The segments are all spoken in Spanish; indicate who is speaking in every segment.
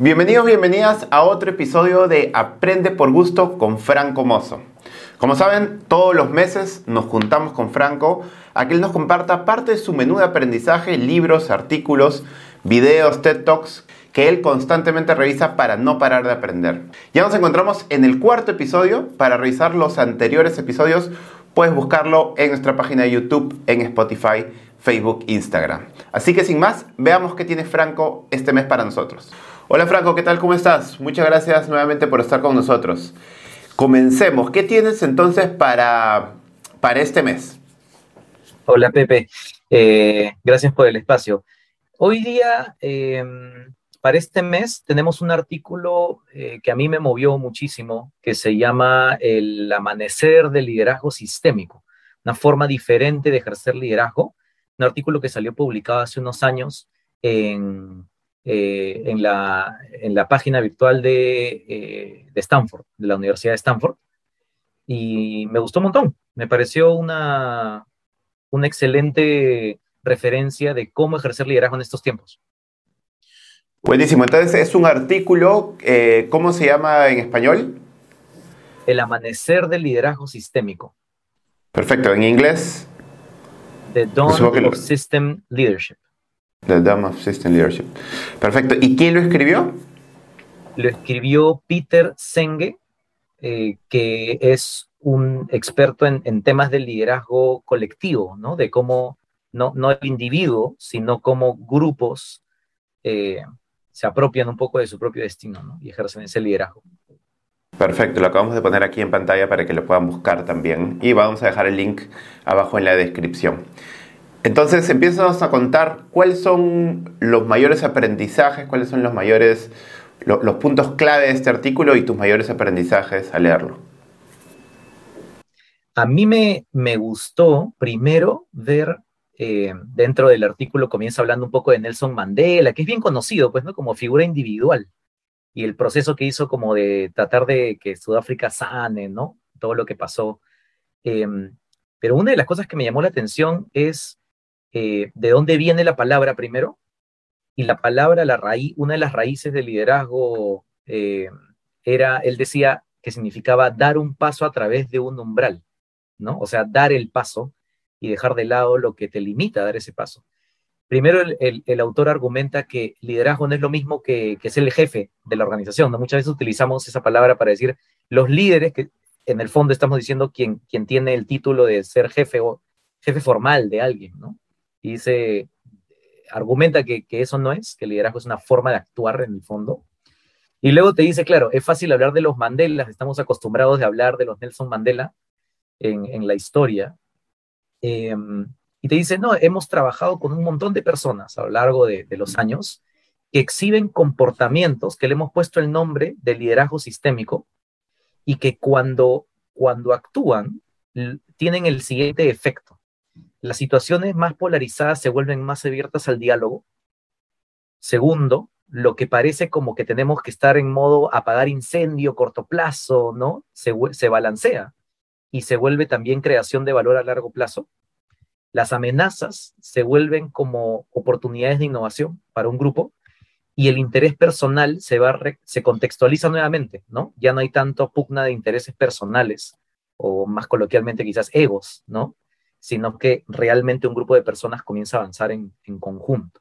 Speaker 1: Bienvenidos, bienvenidas a otro episodio de Aprende por Gusto con Franco Mozo. Como saben, todos los meses nos juntamos con Franco a que él nos comparta parte de su menú de aprendizaje, libros, artículos, videos, TED Talks que él constantemente revisa para no parar de aprender. Ya nos encontramos en el cuarto episodio. Para revisar los anteriores episodios, puedes buscarlo en nuestra página de YouTube, en Spotify, Facebook, Instagram. Así que sin más, veamos qué tiene Franco este mes para nosotros. Hola Franco, ¿qué tal? ¿Cómo estás? Muchas gracias nuevamente por estar con nosotros. Comencemos. ¿Qué tienes entonces para, para este mes?
Speaker 2: Hola Pepe, eh, gracias por el espacio. Hoy día, em, para este mes, tenemos un artículo eh, que a mí me movió muchísimo, que se llama El amanecer del liderazgo sistémico, una forma diferente de ejercer liderazgo, un artículo que salió publicado hace unos años en eh, en, la, en, la, página virtual de, eh, de, Stanford, de la Universidad de Stanford, y me gustó un montón. Me pareció una, una excelente referencia de cómo ejercer liderazgo en estos tiempos.
Speaker 1: Buenísimo, entonces es un artículo, eh, ¿cómo se llama en español?
Speaker 2: El amanecer del liderazgo sistémico.
Speaker 1: Perfecto, en inglés.
Speaker 2: The Dawn of System Leadership.
Speaker 1: The Dam of System Leadership. Perfecto. ¿Y quién lo escribió?
Speaker 2: Lo escribió Peter Senge, eh, que es un experto en, temas de liderazgo colectivo, ¿no? De cómo, no, no el individuo, sino cómo grupos eh, se apropian un poco de su propio destino, ¿no? Y ejercen ese liderazgo.
Speaker 1: Perfecto, lo acabamos de poner aquí en pantalla para que lo puedan buscar también. Y vamos a dejar el link abajo en la descripción. Entonces empiezas a contar cuáles son los mayores aprendizajes, cuáles son los mayores, los puntos clave de este artículo y tus mayores aprendizajes al leerlo.
Speaker 2: A mí me, me gustó primero ver eh, dentro del artículo comienza hablando un poco de Nelson Mandela, que es bien conocido, pues, ¿no? Como figura individual. Y el proceso que hizo como de tratar de que Sudáfrica sane, ¿no? Todo lo que pasó. Em, pero una de las cosas que me llamó la atención es eh, de dónde viene la palabra primero, y la palabra, la raíz, una de las raíces del liderazgo eh, era, él decía que significaba dar un paso a través de un umbral, ¿no? O sea, dar el paso y dejar de lado lo que te limita a dar ese paso. Primero, el, autor argumenta que liderazgo no es lo mismo que, que, ser el jefe de la organización. Muchas veces utilizamos esa palabra para decir los líderes, que en el fondo estamos diciendo quien, tiene el título de ser jefe o jefe formal de alguien, y dice, argumenta que, eso no es, que el liderazgo es una forma de actuar en el fondo. Y luego te dice, claro, es fácil hablar de los Mandelas, estamos acostumbrados de hablar de los Nelson Mandela en, la historia. Em, y te dice, no, hemos trabajado con un montón de personas a lo largo de, los años que exhiben comportamientos que le hemos puesto el nombre de liderazgo sistémico y que cuando, cuando actúan tienen el siguiente efecto las situaciones más polarizadas se vuelven más abiertas al diálogo. Segundo, lo que parece como que tenemos que estar en modo apagar incendio, corto plazo, ¿no? Se balancea y se vuelve también creación de valor a largo plazo. Las amenazas se vuelven como oportunidades de innovación para un grupo y el interés personal se, va se contextualiza nuevamente, ¿no? Ya no hay tanto pugna de intereses personales o más coloquialmente quizás egos, ¿no? sino que realmente un grupo de personas comienza a avanzar en, conjunto.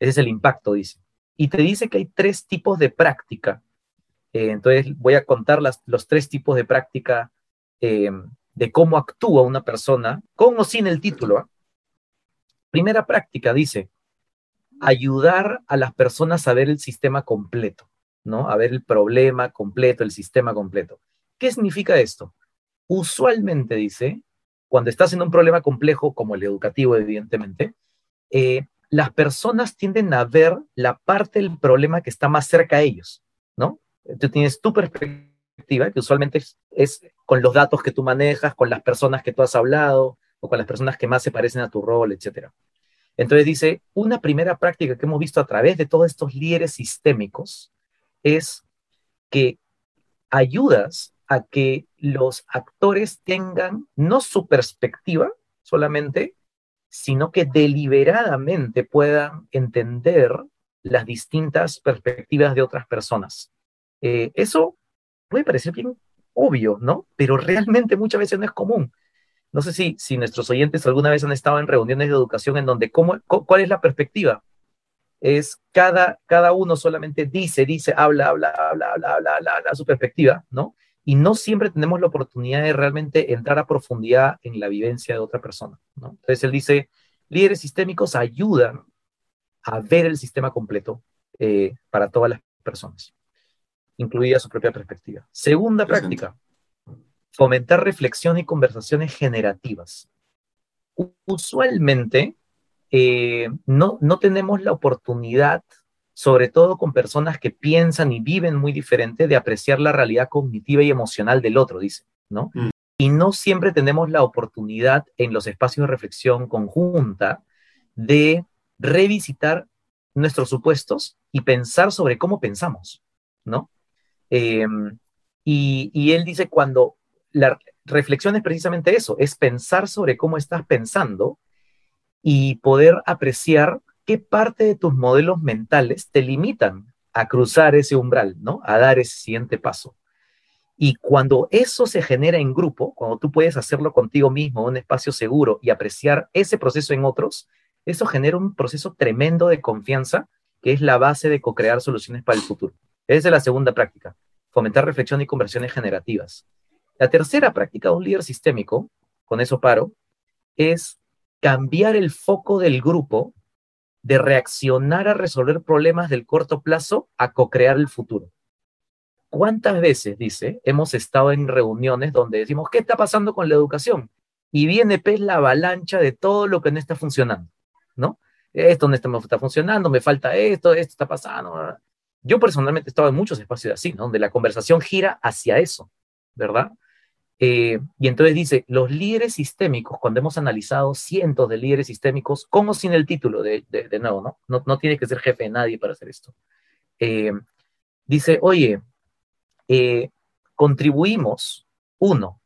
Speaker 2: Ese es el impacto, dice. Y te dice que hay tres tipos de práctica. Eh, entonces voy a contar los tres tipos de práctica eh, de cómo actúa una persona, con o sin el título. ¿ah? Primera práctica, dice, ayudar a las personas a ver el sistema completo, ¿no? A ver el problema completo, el sistema completo. ¿Qué significa esto? Usualmente, dice, cuando estás en un problema complejo como el educativo, evidentemente, eh, las personas tienden a ver la parte del problema que está más cerca a ellos, ¿no? Tú tienes tu perspectiva, que usualmente es, con los datos que tú manejas, con las personas que tú has hablado, o con las personas que más se parecen a tu rol, etc. Entonces dice, una primera práctica que hemos visto a través de todos estos líderes sistémicos es que ayudas a que los actores tengan no su perspectiva solamente, sino que deliberadamente puedan entender las distintas perspectivas de otras personas. Eh, eso puede parecer bien obvio, ¿no? Pero realmente muchas veces no es común. No sé si, si nuestros oyentes alguna vez han estado en reuniones de educación en donde, ¿cómo, ¿cuál es la perspectiva? Es cada, cada uno solamente dice, dice, habla, habla, habla, habla, habla, habla, su perspectiva, ¿no? Y no siempre tenemos la oportunidad de realmente entrar a profundidad en la vivencia de otra persona, ¿no? Entonces él dice, líderes sistémicos ayudan a ver el sistema completo eh, para todas las personas, incluida su propia perspectiva. Segunda práctica, fomentar reflexión y conversaciones generativas. Usualmente eh, no, no tenemos la oportunidad, sobre todo con personas que piensan y viven muy diferente, de apreciar la realidad cognitiva y emocional del otro, dice, ¿no? Mm. Y no siempre tenemos la oportunidad en los espacios de reflexión conjunta de revisitar nuestros supuestos y pensar sobre cómo pensamos, ¿no? Em, y, él dice, cuando la reflexión es precisamente eso, es pensar sobre cómo estás pensando y poder apreciar qué parte de tus modelos mentales te limitan a cruzar ese umbral, ¿no? A dar ese siguiente paso. Y cuando eso se genera en grupo, cuando tú puedes hacerlo contigo mismo, en un espacio seguro y apreciar ese proceso en otros, eso genera un proceso tremendo de confianza que es la base de co-crear soluciones para el futuro. Esa es la segunda práctica, fomentar reflexión y conversiones generativas. La tercera práctica de un líder sistémico, con eso paro, es cambiar el foco del grupo de reaccionar a resolver problemas del corto plazo a co-crear el futuro. ¿Cuántas veces, dice, hemos estado en reuniones donde decimos, ¿qué está pasando con la educación? Y viene pues la avalancha de todo lo que no está funcionando. ¿no? Esto no está, funcionando, me falta esto, esto está pasando. Yo personalmente he estado en muchos espacios así, ¿no? Donde la conversación gira hacia eso, ¿verdad? Eh, y entonces dice, los líderes sistémicos, cuando hemos analizado cientos de líderes sistémicos, como sin el título, de, nuevo, ¿no? ¿no? ¿no? tiene que ser jefe de nadie para hacer esto. Eh, dice, oye, eh, contribuimos, uno,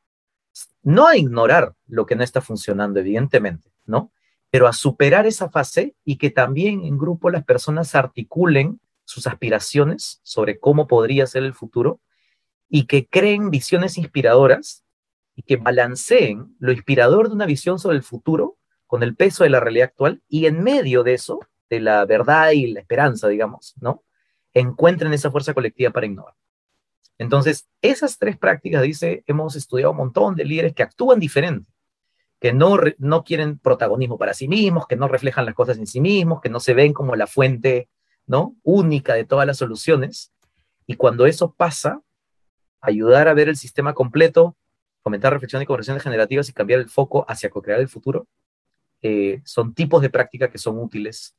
Speaker 2: no a ignorar lo que no está funcionando, evidentemente, ¿no? pero a superar esa fase y que también en grupo las personas articulen sus aspiraciones sobre cómo podría ser el futuro y que creen visiones inspiradoras y que balanceen lo inspirador de una visión sobre el futuro con el peso de la realidad actual y en medio de eso, de la verdad y la esperanza, digamos, ¿no? Encuentren esa fuerza colectiva para innovar. Entonces, esas tres prácticas, dice, hemos estudiado un montón de líderes que actúan diferente que no, no quieren protagonismo para sí mismos, que no reflejan las cosas en sí mismos, que no se ven como la fuente ¿no? única de todas las soluciones. Y cuando eso pasa, ayudar a ver el sistema completo, fomentar reflexión y conversaciones generativas y cambiar el foco hacia co-crear el futuro, eh, son tipos de práctica que son útiles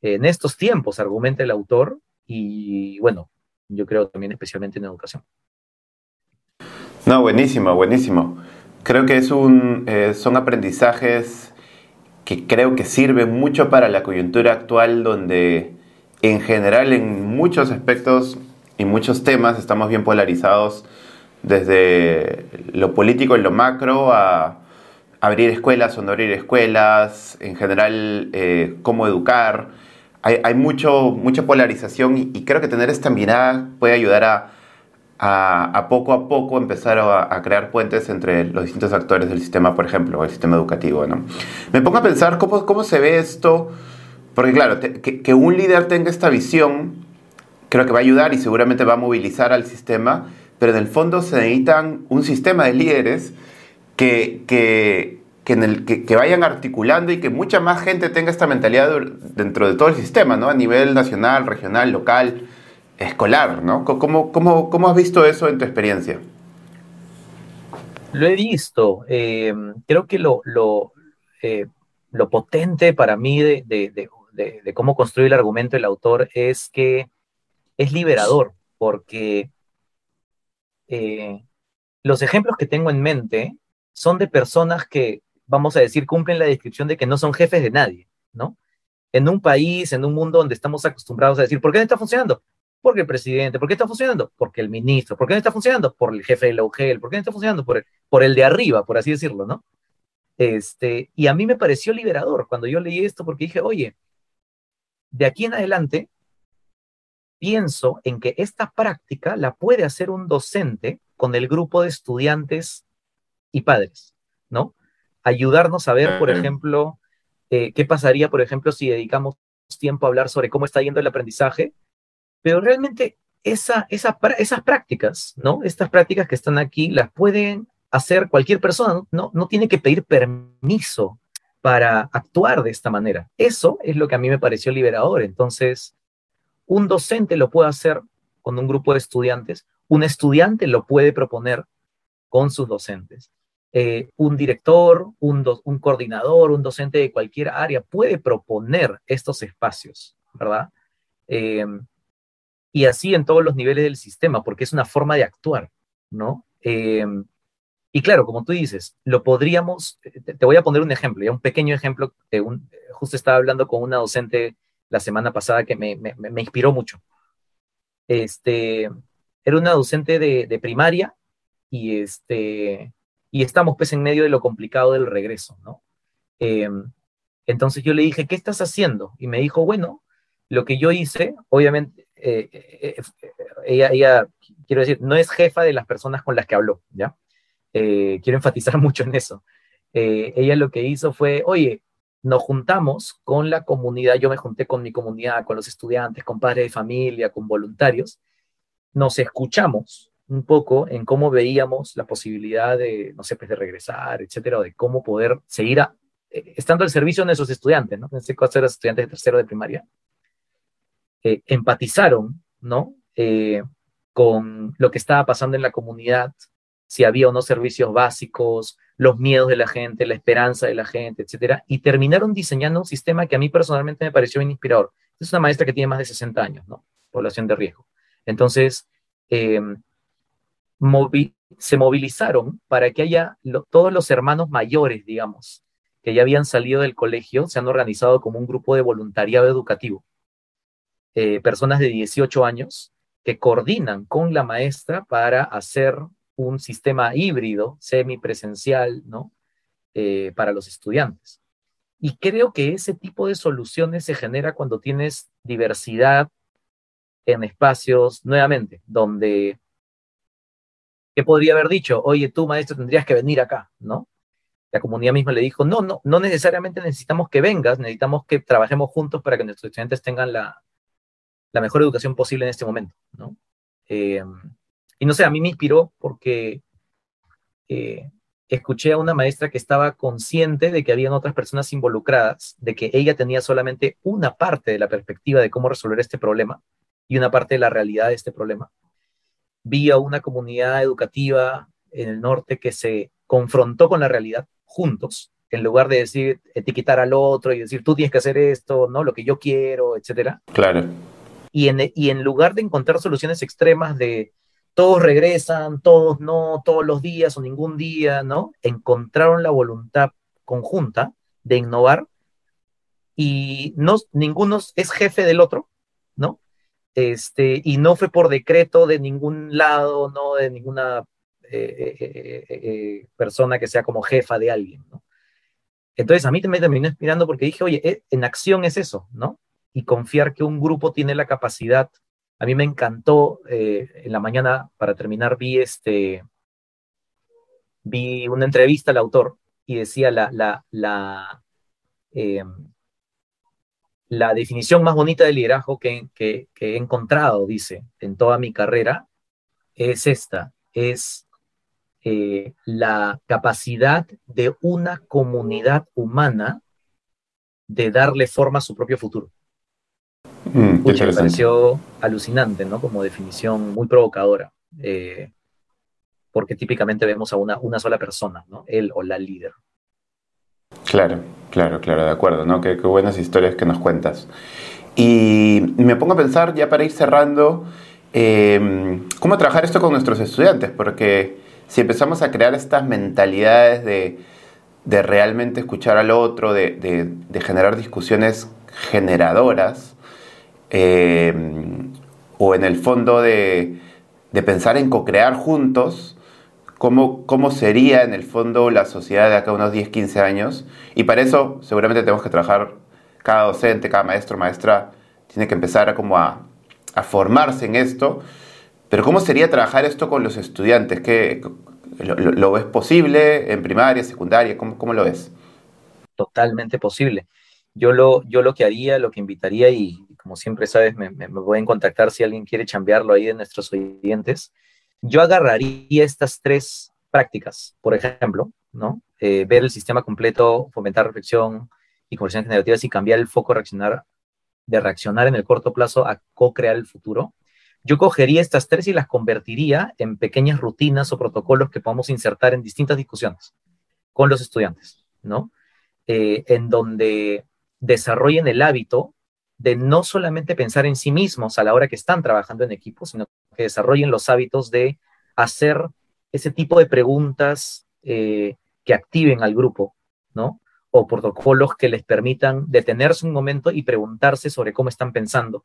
Speaker 2: en estos tiempos, argumenta el autor, y bueno, yo creo también especialmente en educación.
Speaker 1: No, buenísimo, buenísimo. Creo que es un, eh, son aprendizajes que creo que sirven mucho para la coyuntura actual donde en general en muchos aspectos y muchos temas estamos bien polarizados desde lo político en lo macro a abrir escuelas o no abrir escuelas, en general eh, cómo educar. Hay, hay mucho, mucha polarización y creo que tener esta mirada puede ayudar a, a, poco a poco empezar a, crear puentes entre los distintos actores del sistema, por ejemplo, el sistema educativo. ¿no? Me pongo a pensar cómo, cómo se ve esto, porque claro, que, un líder tenga esta visión, creo que va a ayudar y seguramente va a movilizar al sistema, pero en el fondo se necesitan un sistema de líderes que, que, que, en el, que, vayan articulando y que mucha más gente tenga esta mentalidad dentro de todo el sistema, ¿no? a nivel nacional, regional, local escolar, ¿no? ¿Cómo, cómo, cómo has visto eso en tu experiencia?
Speaker 2: Lo he visto. Eh, creo que lo, lo, eh, lo, potente para mí de, cómo construir el argumento del autor es que es liberador, porque eh, los ejemplos que tengo en mente son de personas que, vamos a decir, cumplen la descripción de que no son jefes de nadie, ¿no? En un país, en un mundo donde estamos acostumbrados a decir, ¿por qué no está funcionando? Porque el presidente, ¿por qué está funcionando? Porque el ministro, ¿por qué no está funcionando? Por el jefe de la UGEL, ¿por qué no está funcionando? Por el, por el de arriba, por así decirlo, ¿no? Este, y a mí me pareció liberador cuando yo leí esto porque dije, oye, de aquí en adelante pienso en que esta práctica la puede hacer un docente con el grupo de estudiantes y padres, ¿no? Ayudarnos a ver, por ejemplo, eh, qué pasaría, por ejemplo, si dedicamos tiempo a hablar sobre cómo está yendo el aprendizaje, pero realmente esa, esa, esas prácticas, ¿no? Estas prácticas que están aquí las pueden hacer cualquier persona, no, no tiene que pedir permiso para actuar de esta manera. Eso es lo que a mí me pareció liberador. Entonces, un docente lo puede hacer con un grupo de estudiantes, un estudiante lo puede proponer con sus docentes. Eh, un director, un, coordinador, un docente de cualquier área puede proponer estos espacios, ¿verdad? Eh, y así en todos los niveles del sistema, porque es una forma de actuar, ¿no? Eh, y claro, como tú dices, lo podríamos, te, voy a poner un ejemplo, un pequeño ejemplo, de un, justo estaba hablando con una docente la semana pasada que me, inspiró mucho. Este, era una docente de, primaria y, este, y estamos pues en medio de lo complicado del regreso, ¿no? Eh, entonces yo le dije, ¿qué estás haciendo? Y me dijo, bueno, lo que yo hice, obviamente, eh, eh, ella, ella, quiero decir, no es jefa de las personas con las que habló, ¿ya? Eh, quiero enfatizar mucho en eso. Eh, ella lo que hizo fue, oye, nos juntamos con la comunidad, yo me junté con mi comunidad, con los estudiantes, con padres de familia, con voluntarios, nos escuchamos un poco en cómo veíamos la posibilidad de, no sé, pues de regresar, etcétera, o de cómo poder seguir eh, estando al servicio de esos estudiantes, ¿no? En este caso eran estudiantes de tercero de primaria. empatizaron, ¿no? con lo que estaba pasando en la comunidad, si había o no servicios básicos, los miedos de la gente, la esperanza de la gente, etcétera, y terminaron diseñando un sistema que a mí personalmente me pareció bien inspirador. Es una maestra que tiene más de 60 años, ¿no? Población de riesgo. Entonces, em, se movilizaron para que haya todos los hermanos mayores, digamos, que ya habían salido del colegio, se han organizado como un grupo de voluntariado educativo. Eh, personas de 18 años que coordinan con la maestra para hacer un sistema híbrido, semipresencial, ¿no? Eh, para los estudiantes. Y creo que ese tipo de soluciones se genera cuando tienes diversidad en espacios, nuevamente, donde, ¿qué podría haber dicho? Oye, tú, maestro, tendrías que venir acá, ¿no? La comunidad misma le dijo, no, no, no necesariamente necesitamos que vengas, necesitamos que trabajemos juntos para que nuestros estudiantes tengan la, mejor educación posible en este momento, ¿no? Eh, y no sé, a mí me inspiró porque eh, escuché a una maestra que estaba consciente de que habían otras personas involucradas, de que ella tenía solamente una parte de la perspectiva de cómo resolver este problema y una parte de la realidad de este problema. Vi a una comunidad educativa en el norte que se confrontó con la realidad juntos, en lugar de decir, etiquetar al otro y decir, tú tienes que hacer esto, ¿no? Lo que yo quiero, etcétera.
Speaker 1: Claro.
Speaker 2: Y en, y en lugar de encontrar soluciones extremas de todos regresan, todos no, todos los días o ningún día, ¿no? Encontraron la voluntad conjunta de innovar y no, ninguno es jefe del otro, ¿no? Este, y no fue por decreto de ningún lado, no de ninguna eh, eh, eh, persona que sea como jefa de alguien, ¿no? Entonces a mí me terminó inspirando porque dije, oye, en acción es eso, ¿no? Y confiar que un grupo tiene la capacidad a mí me encantó, eh, en la mañana, para terminar, vi, este, vi una entrevista al autor y decía la, la, la, em, la definición más bonita de liderazgo que, que, he encontrado, dice, en toda mi carrera, es esta, es eh, la capacidad de una comunidad humana de darle forma a su propio futuro. Mm, me pareció alucinante, ¿no? Como definición muy provocadora. Eh, porque típicamente vemos a una, una sola persona, ¿no? Él o la líder.
Speaker 1: Claro, claro, claro, de acuerdo, ¿no? Qué, buenas historias que nos cuentas. Y me pongo a pensar, ya para ir cerrando, em, cómo trabajar esto con nuestros estudiantes, porque si empezamos a crear estas mentalidades de, de realmente escuchar al otro, de, de, de generar discusiones generadoras, eh, o en el fondo de, pensar en co-crear juntos cómo, cómo sería en el fondo la sociedad de acá unos 10, 15 años. Y para eso seguramente tenemos que trabajar cada docente, cada maestro, maestra, tiene que empezar a como a, a formarse en esto, pero ¿cómo sería trabajar esto con los estudiantes? ¿Qué, lo, ves posible en primaria, secundaria? ¿Cómo, cómo lo ves?
Speaker 2: Totalmente posible. Yo lo, yo lo que haría, lo que invitaría, y como siempre sabes, me, me, me pueden contactar si alguien quiere chambearlo ahí de nuestros oyentes, yo agarraría estas tres prácticas, por ejemplo, ¿no? Eh, ver el sistema completo, fomentar reflexión y conversaciones generativas y cambiar el foco de reaccionar en el corto plazo a co-crear el futuro. Yo cogería estas tres y las convertiría en pequeñas rutinas o protocolos que podamos insertar en distintas discusiones con los estudiantes, ¿no? Eh, en donde desarrollen el hábito de no solamente pensar en sí mismos a la hora que están trabajando en equipo, sino que desarrollen los hábitos de hacer ese tipo de preguntas eh, que activen al grupo, ¿no? O protocolos que les permitan detenerse un momento y preguntarse sobre cómo están pensando.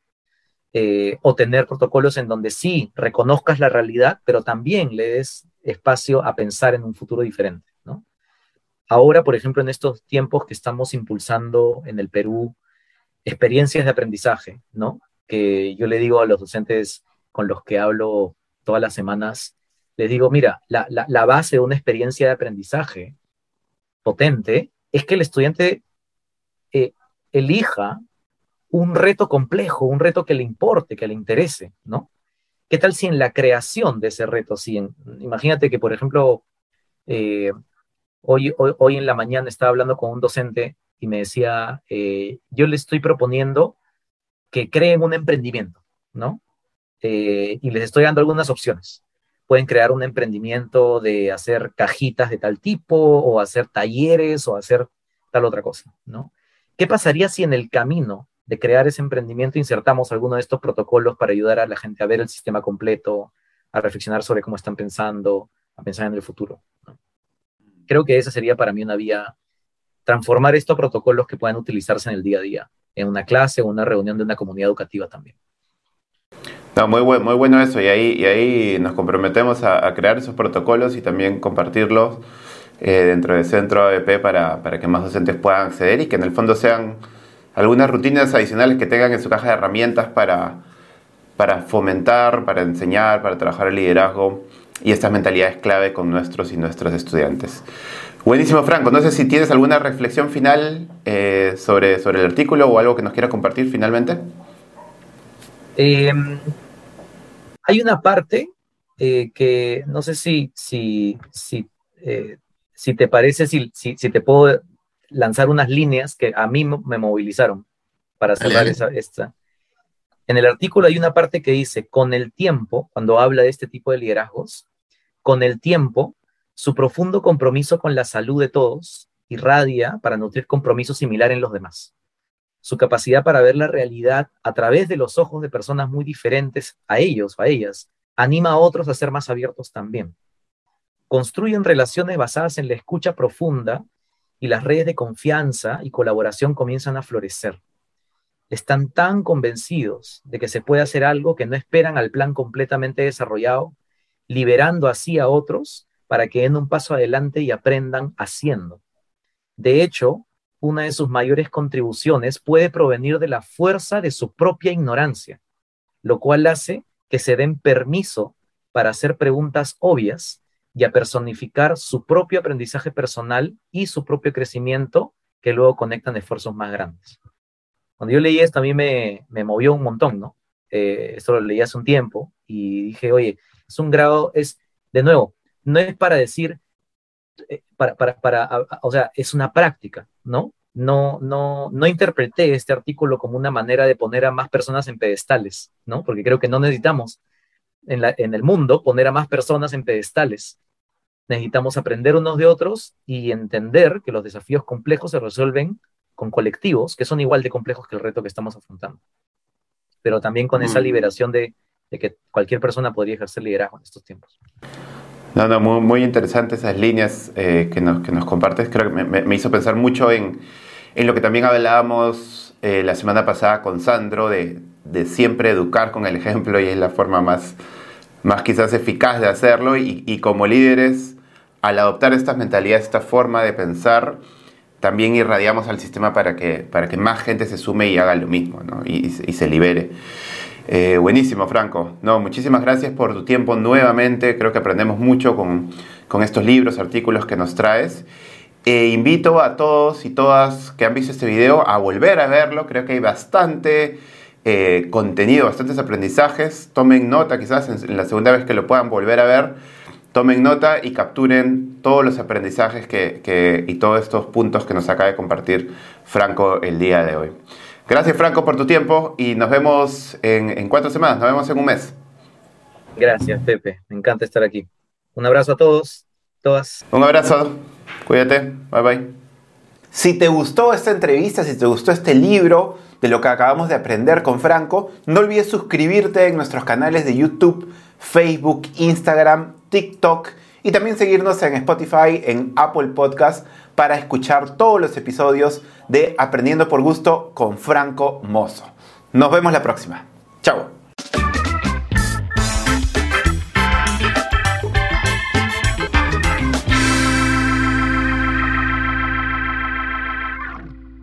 Speaker 2: Eh, o tener protocolos en donde sí reconozcas la realidad, pero también le des espacio a pensar en un futuro diferente, ¿no? Ahora, por ejemplo, en estos tiempos que estamos impulsando en el Perú, experiencias de aprendizaje, ¿no? Que yo le digo a los docentes con los que hablo todas las semanas, les digo, mira, la, base de una experiencia de aprendizaje potente es que el estudiante eh, elija un reto complejo, un reto que le importe, que le interese, ¿no? ¿Qué tal si en la creación de ese reto, si imagínate que, por ejemplo, eh, hoy, hoy, en la mañana estaba hablando con un docente y me decía, eh, yo le estoy proponiendo que creen un emprendimiento, ¿no? y les estoy dando algunas opciones pueden crear un emprendimiento de hacer cajitas de tal tipo o hacer talleres o hacer tal otra cosa, ¿no? ¿Qué pasaría si en el camino de crear ese emprendimiento insertamos alguno de estos protocolos para ayudar a la gente a ver el sistema completo, a reflexionar sobre cómo están pensando, a pensar en el futuro? Creo que esa sería para mí una vía, transformar estos protocolos que puedan utilizarse en el día a día, en una clase o una reunión de una comunidad educativa también.
Speaker 1: No, muy, muy bueno eso y ahí, y ahí nos comprometemos a, crear esos protocolos y también compartirlos eh, dentro del centro ABP para, para, que más docentes puedan acceder y que en el fondo sean algunas rutinas adicionales que tengan en su caja de herramientas para, para fomentar, para enseñar, para trabajar el liderazgo y estas mentalidades clave con nuestros y nuestros estudiantes. Buenísimo, Franco. No sé si tienes alguna reflexión final eh, sobre, sobre el artículo o algo que nos quieras compartir finalmente.
Speaker 2: Eh, hay una parte eh, que no sé si, si, si, eh, si te parece, si, si, te puedo lanzar unas líneas que a mí me movilizaron para cerrar esa, esta. En el artículo hay una parte que dice, con el tiempo, cuando habla de este tipo de liderazgos, con el tiempo, su profundo compromiso con la salud de todos irradia para nutrir compromiso similar en los demás su capacidad para ver la realidad a través de los ojos de personas muy diferentes a ellos o a ellas, anima a otros a ser más abiertos también. Construyen relaciones basadas en la escucha profunda y las redes de confianza y colaboración comienzan a florecer. Están tan convencidos de que se puede hacer algo que no esperan al plan completamente desarrollado, liberando así a otros para que den un paso adelante y aprendan haciendo. De hecho, una de sus mayores contribuciones puede provenir de la fuerza de su propia ignorancia, lo cual hace que se den permiso para hacer preguntas obvias y a personificar su propio aprendizaje personal y su propio crecimiento que luego conectan esfuerzos más grandes. Cuando yo leí esto a mí me, movió un montón, ¿no? Eh, esto lo leí hace un tiempo y dije, oye, es un grado, es, de nuevo, no es para decir, eh, para, para, para, o sea, es una práctica, ¿no? No, no, no interpreté este artículo como una manera de poner a más personas en pedestales, ¿no? Porque creo que no necesitamos en, la, en el mundo poner a más personas en pedestales. Necesitamos aprender unos de otros y entender que los desafíos complejos se resuelven con colectivos que son igual de complejos que el reto que estamos afrontando. Pero también con esa mm. liberación de, de que cualquier persona podría ejercer liderazgo en estos tiempos.
Speaker 1: No, no, muy, muy interesantes esas líneas eh, que, nos, que, nos, compartes. Creo que me, hizo pensar mucho en, en, lo que también hablábamos eh, la semana pasada con Sandro, de, de, siempre educar con el ejemplo y es la forma más, más quizás eficaz de hacerlo. Y, y, como líderes, al adoptar estas mentalidades, esta forma de pensar, también irradiamos al sistema para que, para que más gente se sume y haga lo mismo ¿no? y se libere. Eh, buenísimo, Franco. No, muchísimas gracias por tu tiempo nuevamente. Creo que aprendemos mucho con, con estos libros, artículos que nos traes. Eh, invito a todos y todas que han visto este video a volver a verlo. Creo que hay bastante eh, contenido, bastantes aprendizajes. Tomen nota, quizás en, la segunda vez que lo puedan volver a ver. Tomen nota y capturen todos los aprendizajes que, y todos estos puntos que nos acaba de compartir Franco el día de hoy. Gracias Franco por tu tiempo y nos vemos en, en cuatro semanas, nos vemos en un mes.
Speaker 2: Gracias Pepe, me encanta estar aquí. Un abrazo a todos, todas.
Speaker 1: Un abrazo. Cuídate. Bye bye. Si te gustó esta entrevista, si te gustó este libro de lo que acabamos de aprender con Franco, no olvides suscribirte en nuestros canales de YouTube, Facebook, Instagram, TikTok y también seguirnos en Spotify, en Apple Podcast para escuchar todos los episodios de Aprendiendo por Gusto con Franco Mozo. Nos vemos la próxima. Chao.